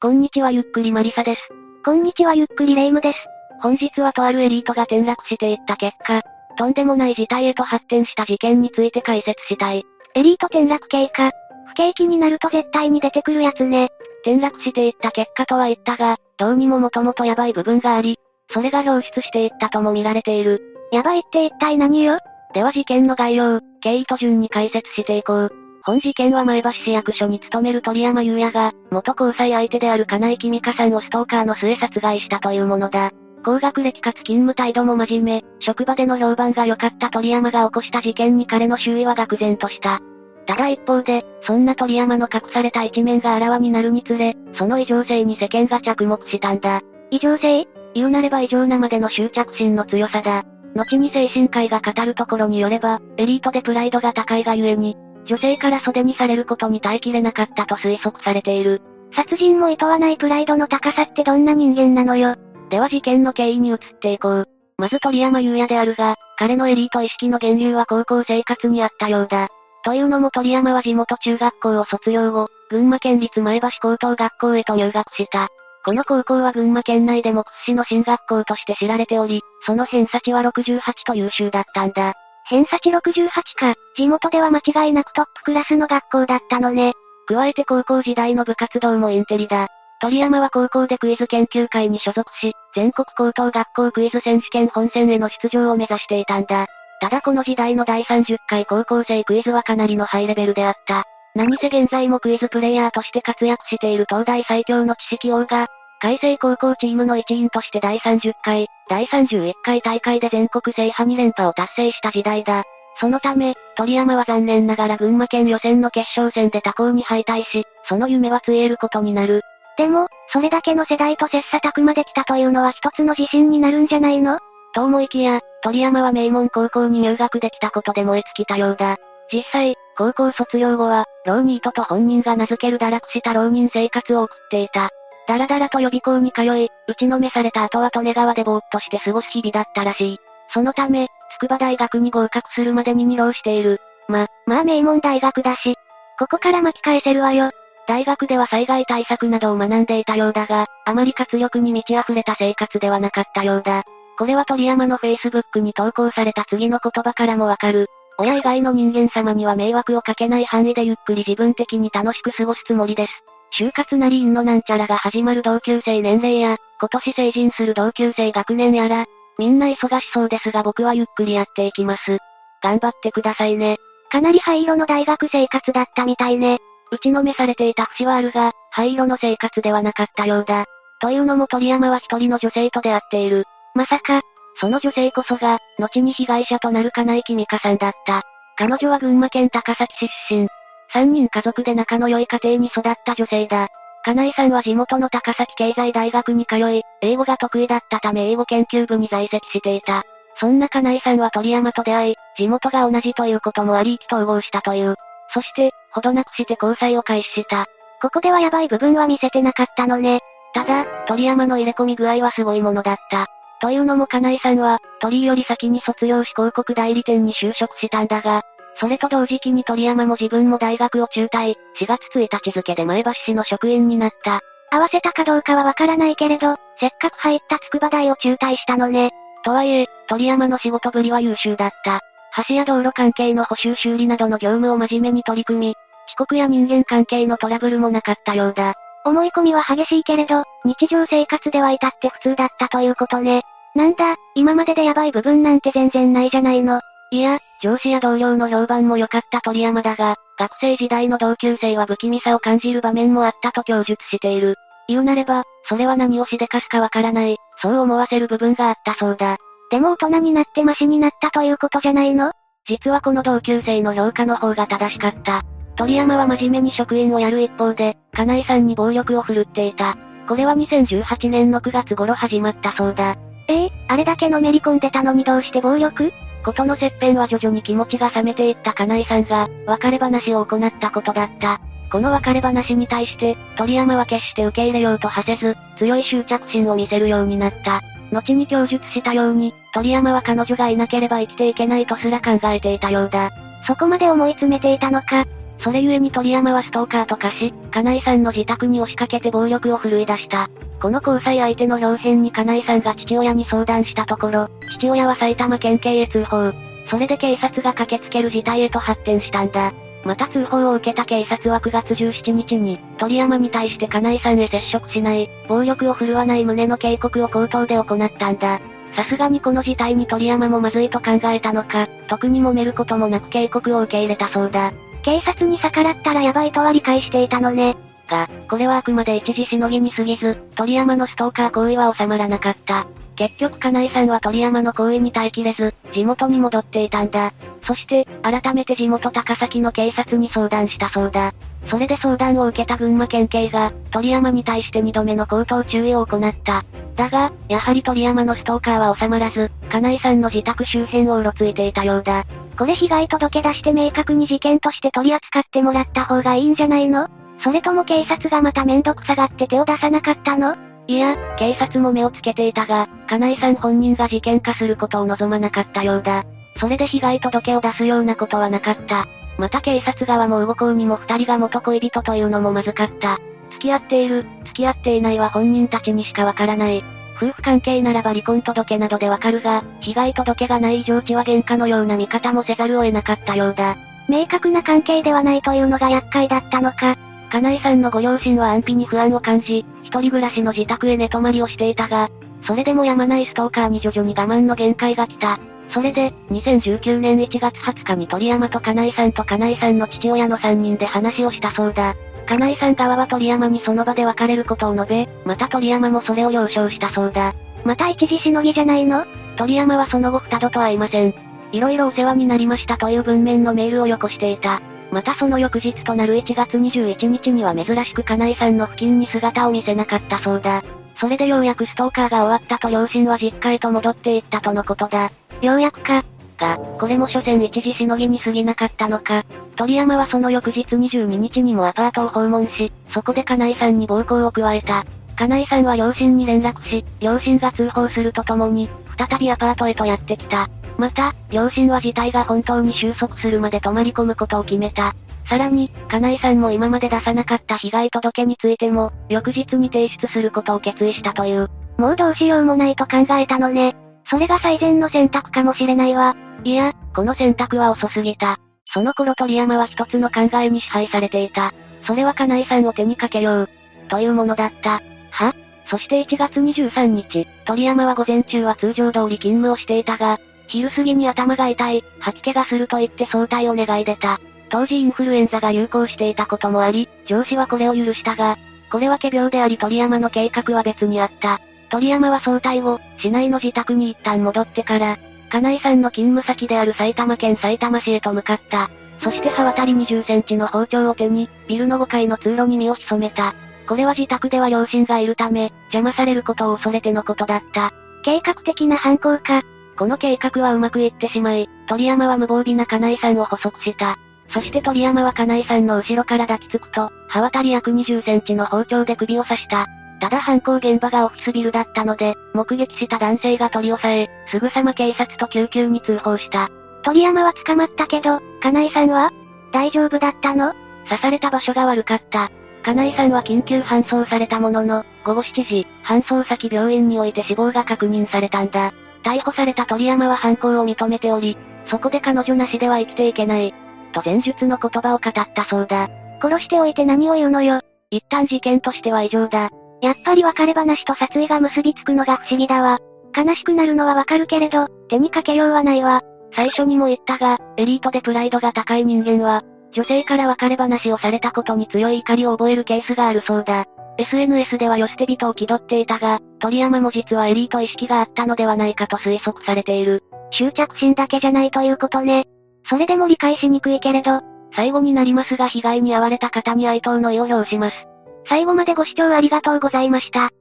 こんにちはゆっくりマリサです。こんにちはゆっくりレイムです。本日はとあるエリートが転落していった結果、とんでもない事態へと発展した事件について解説したい。エリート転落経過。不景気になると絶対に出てくるやつね。転落していった結果とは言ったが、どうにももともとヤバい部分があり、それが表出していったとも見られている。ヤバいって一体何よ？では事件の概要、経緯と順に解説していこう。本事件は前橋市役所に勤める鳥山優也が、元交際相手である金井君香さんをストーカーの末殺害したというものだ。高学歴かつ勤務態度も真面目、職場での評判が良かった鳥山が起こした事件に彼の周囲は愕然とした。ただ一方で、そんな鳥山の隠された一面があらわになるにつれ、その異常性に世間が着目したんだ。異常性？言うなれば異常なまでの執着心の強さだ。後に精神科医が語るところによれば、エリートでプライドが高いがゆえに、女性から袖にされることに耐えきれなかったと推測されている。殺人も厭わないプライドの高さってどんな人間なのよ。では事件の経緯に移っていこう。まず鳥山優也であるが、彼のエリート意識の源流は高校生活にあったようだ。というのも鳥山は地元中学校を卒業後、群馬県立前橋高等学校へと入学した。この高校は群馬県内でも屈指の進学校として知られており、その偏差値は68と優秀だったんだ。偏差値68か、地元では間違いなくトップクラスの学校だったのね。加えて高校時代の部活動もインテリだ。鳥山は高校でクイズ研究会に所属し、全国高等学校クイズ選手権本戦への出場を目指していたんだ。ただこの時代の第30回高校生クイズはかなりのハイレベルであった。何せ現在もクイズプレイヤーとして活躍している東大最強の知識王が、海星高校チームの一員として第30回、第31回大会で全国制覇2連覇を達成した時代だ。そのため、鳥山は残念ながら群馬県予選の決勝戦で他校に敗退し、その夢はつえることになる。でも、それだけの世代と切磋琢磨できたというのは一つの自信になるんじゃないの？と思いきや、鳥山は名門高校に入学できたことで燃え尽きたようだ。実際、高校卒業後は、浪人とと本人が名付ける堕落した浪人生活を送っていた。だらだらと予備校に通い、打ちのめされた後は利根川でぼーっとして過ごす日々だったらしい。そのため、筑波大学に合格するまでに二浪している。ま、まあ名門大学だし、ここから巻き返せるわよ。大学では災害対策などを学んでいたようだが、あまり活力に満ち溢れた生活ではなかったようだ。これは鳥山の Facebook に投稿された次の言葉からもわかる。親以外の人間様には迷惑をかけない範囲でゆっくり自分的に楽しく過ごすつもりです。就活なり院のなんちゃらが始まる同級生年齢や、今年成人する同級生学年やら、みんな忙しそうですが僕はゆっくりやっていきます。頑張ってくださいね。かなり灰色の大学生活だったみたいね。打ちのめされていた節はあるが、灰色の生活ではなかったようだ。というのも鳥山は一人の女性と出会っている。まさか、その女性こそが、後に被害者となる金井君香さんだった。彼女は群馬県高崎市出身。三人家族で仲の良い家庭に育った女性だ。金井さんは地元の高崎経済大学に通い、英語が得意だったため英語研究部に在籍していた。そんな金井さんは鳥山と出会い、地元が同じということもあり意気投合したという。そして、ほどなくして交際を開始した。ここではヤバい部分は見せてなかったのね。ただ、鳥山の入れ込み具合はすごいものだった。というのも金井さんは、鳥居より先に卒業し広告代理店に就職したんだが、それと同時期に鳥山も自分も大学を中退、4月1日付で前橋市の職員になった。合わせたかどうかはわからないけれど、せっかく入った筑波大を中退したのね。とはいえ、鳥山の仕事ぶりは優秀だった。橋や道路関係の補修修理などの業務を真面目に取り組み、遅刻や人間関係のトラブルもなかったようだ。思い込みは激しいけれど、日常生活では至って普通だったということね。なんだ、今まででヤバい部分なんて全然ないじゃないの。いや、上司や同僚の評判も良かった鳥山だが、学生時代の同級生は不気味さを感じる場面もあったと供述している。言うなれば、それは何をしでかすかわからない、そう思わせる部分があったそうだ。でも大人になってマシになったということじゃないの？実はこの同級生の評価の方が正しかった。鳥山は真面目に職員をやる一方で、金井さんに暴力を振るっていた。これは2018年の9月頃始まったそうだ。ええー、あれだけのめり込んでたのにどうして暴力？ことの切片は徐々に気持ちが冷めていった金井さんが、別れ話を行ったことだった。この別れ話に対して、鳥山は決して受け入れようとはせず、強い執着心を見せるようになった。後に供述したように、鳥山は彼女がいなければ生きていけないとすら考えていたようだ。そこまで思い詰めていたのか。それゆえに鳥山はストーカーと化し、金井さんの自宅に押しかけて暴力を振るい出した。この交際相手の表変に金井さんが父親に相談したところ、父親は埼玉県警へ通報。それで警察が駆けつける事態へと発展したんだ。また通報を受けた警察は9月17日に、鳥山に対して金井さんへ接触しない、暴力を振るわない旨の警告を口頭で行ったんだ。さすがにこの事態に鳥山もまずいと考えたのか、特に揉めることもなく警告を受け入れたそうだ。警察に逆らったらヤバいとは理解していたのね。が、これはあくまで一時しのぎに過ぎず、鳥山のストーカー行為は収まらなかった。結局金井さんは鳥山の行為に耐えきれず、地元に戻っていたんだ。そして、改めて地元高崎の警察に相談したそうだ。それで相談を受けた群馬県警が、鳥山に対して2度目の口頭注意を行った。だが、やはり鳥山のストーカーは収まらず、金井さんの自宅周辺をうろついていたようだ。これ被害届出して明確に事件として取り扱ってもらった方がいいんじゃないの？それとも警察がまた面倒くさがって手を出さなかったの？いや、警察も目をつけていたが、金井さん本人が事件化することを望まなかったようだ。それで被害届を出すようなことはなかった。また警察側も動こうにも二人が元恋人というのもまずかった。付き合っている、付き合っていないは本人たちにしかわからない。夫婦関係ならば離婚届などでわかるが、被害届がない以上血は喧嘩のような見方もせざるを得なかったようだ。明確な関係ではないというのが厄介だったのか。金井さんのご両親は安否に不安を感じ、一人暮らしの自宅へ寝泊まりをしていたが、それでもやまないストーカーに徐々に我慢の限界が来た。それで、2019年1月20日に鳥山と金井さんと金井さんの父親の3人で話をしたそうだ。金井さん側は鳥山にその場で別れることを述べ、また鳥山もそれを了承したそうだ。また一時しのぎじゃないの？鳥山はその後二度と会いません。いろいろお世話になりましたという文面のメールをよこしていた。またその翌日となる1月21日には珍しく金井さんの付近に姿を見せなかったそうだ。それでようやくストーカーが終わったと両親は実家へと戻っていったとのことだ。ようやくか。が、これも所詮一時しのぎに過ぎなかったのか。鳥山はその翌日22日にもアパートを訪問し、そこで金井さんに暴行を加えた。金井さんは両親に連絡し、両親が通報するとともに、再びアパートへとやってきた。また、両親は事態が本当に収束するまで泊まり込むことを決めた。さらに、金井さんも今まで出さなかった被害届についても、翌日に提出することを決意したという。もうどうしようもないと考えたのね。それが最善の選択かもしれないわ。いや、この選択は遅すぎた。その頃鳥山は一つの考えに支配されていた。それは金井さんを手にかけよう。というものだった。は？そして1月23日、鳥山は午前中は通常通り勤務をしていたが、昼過ぎに頭が痛い、吐き気がすると言って早退を願い出た。当時インフルエンザが流行していたこともあり、上司はこれを許したが、これは仮病であり鳥山の計画は別にあった。鳥山は早退後、市内の自宅に一旦戻ってから、金井さんの勤務先である埼玉県埼玉市へと向かった。そして刃渡り20センチの包丁を手に、ビルの5階の通路に身を潜めた。これは自宅では両親がいるため、邪魔されることを恐れてのことだった。計画的な犯行か。この計画はうまくいってしまい、鳥山は無防備な金井さんを捕捉した。そして鳥山は金井さんの後ろから抱きつくと、刃渡り約20センチの包丁で首を刺した。ただ犯行現場がオフィスビルだったので、目撃した男性が取り押さえ、すぐさま警察と救急に通報した。鳥山は捕まったけど、金井さんは？大丈夫だったの？刺された場所が悪かった。金井さんは緊急搬送されたものの、午後7時、搬送先病院において死亡が確認されたんだ。逮捕された鳥山は犯行を認めており、そこで彼女なしでは生きていけない。と前述の言葉を語ったそうだ。殺しておいて何を言うのよ？一旦事件としては異常だ。やっぱり別れ話と殺意が結びつくのが不思議だわ。悲しくなるのはわかるけれど、手にかけようはないわ。最初にも言ったが、エリートでプライドが高い人間は、女性から別れ話をされたことに強い怒りを覚えるケースがあるそうだ。SNS では寄捨て人を気取っていたが、鳥山も実はエリート意識があったのではないかと推測されている。執着心だけじゃないということね。それでも理解しにくいけれど、最後になりますが被害に遭われた方に哀悼の意を表します。最後までご視聴ありがとうございました。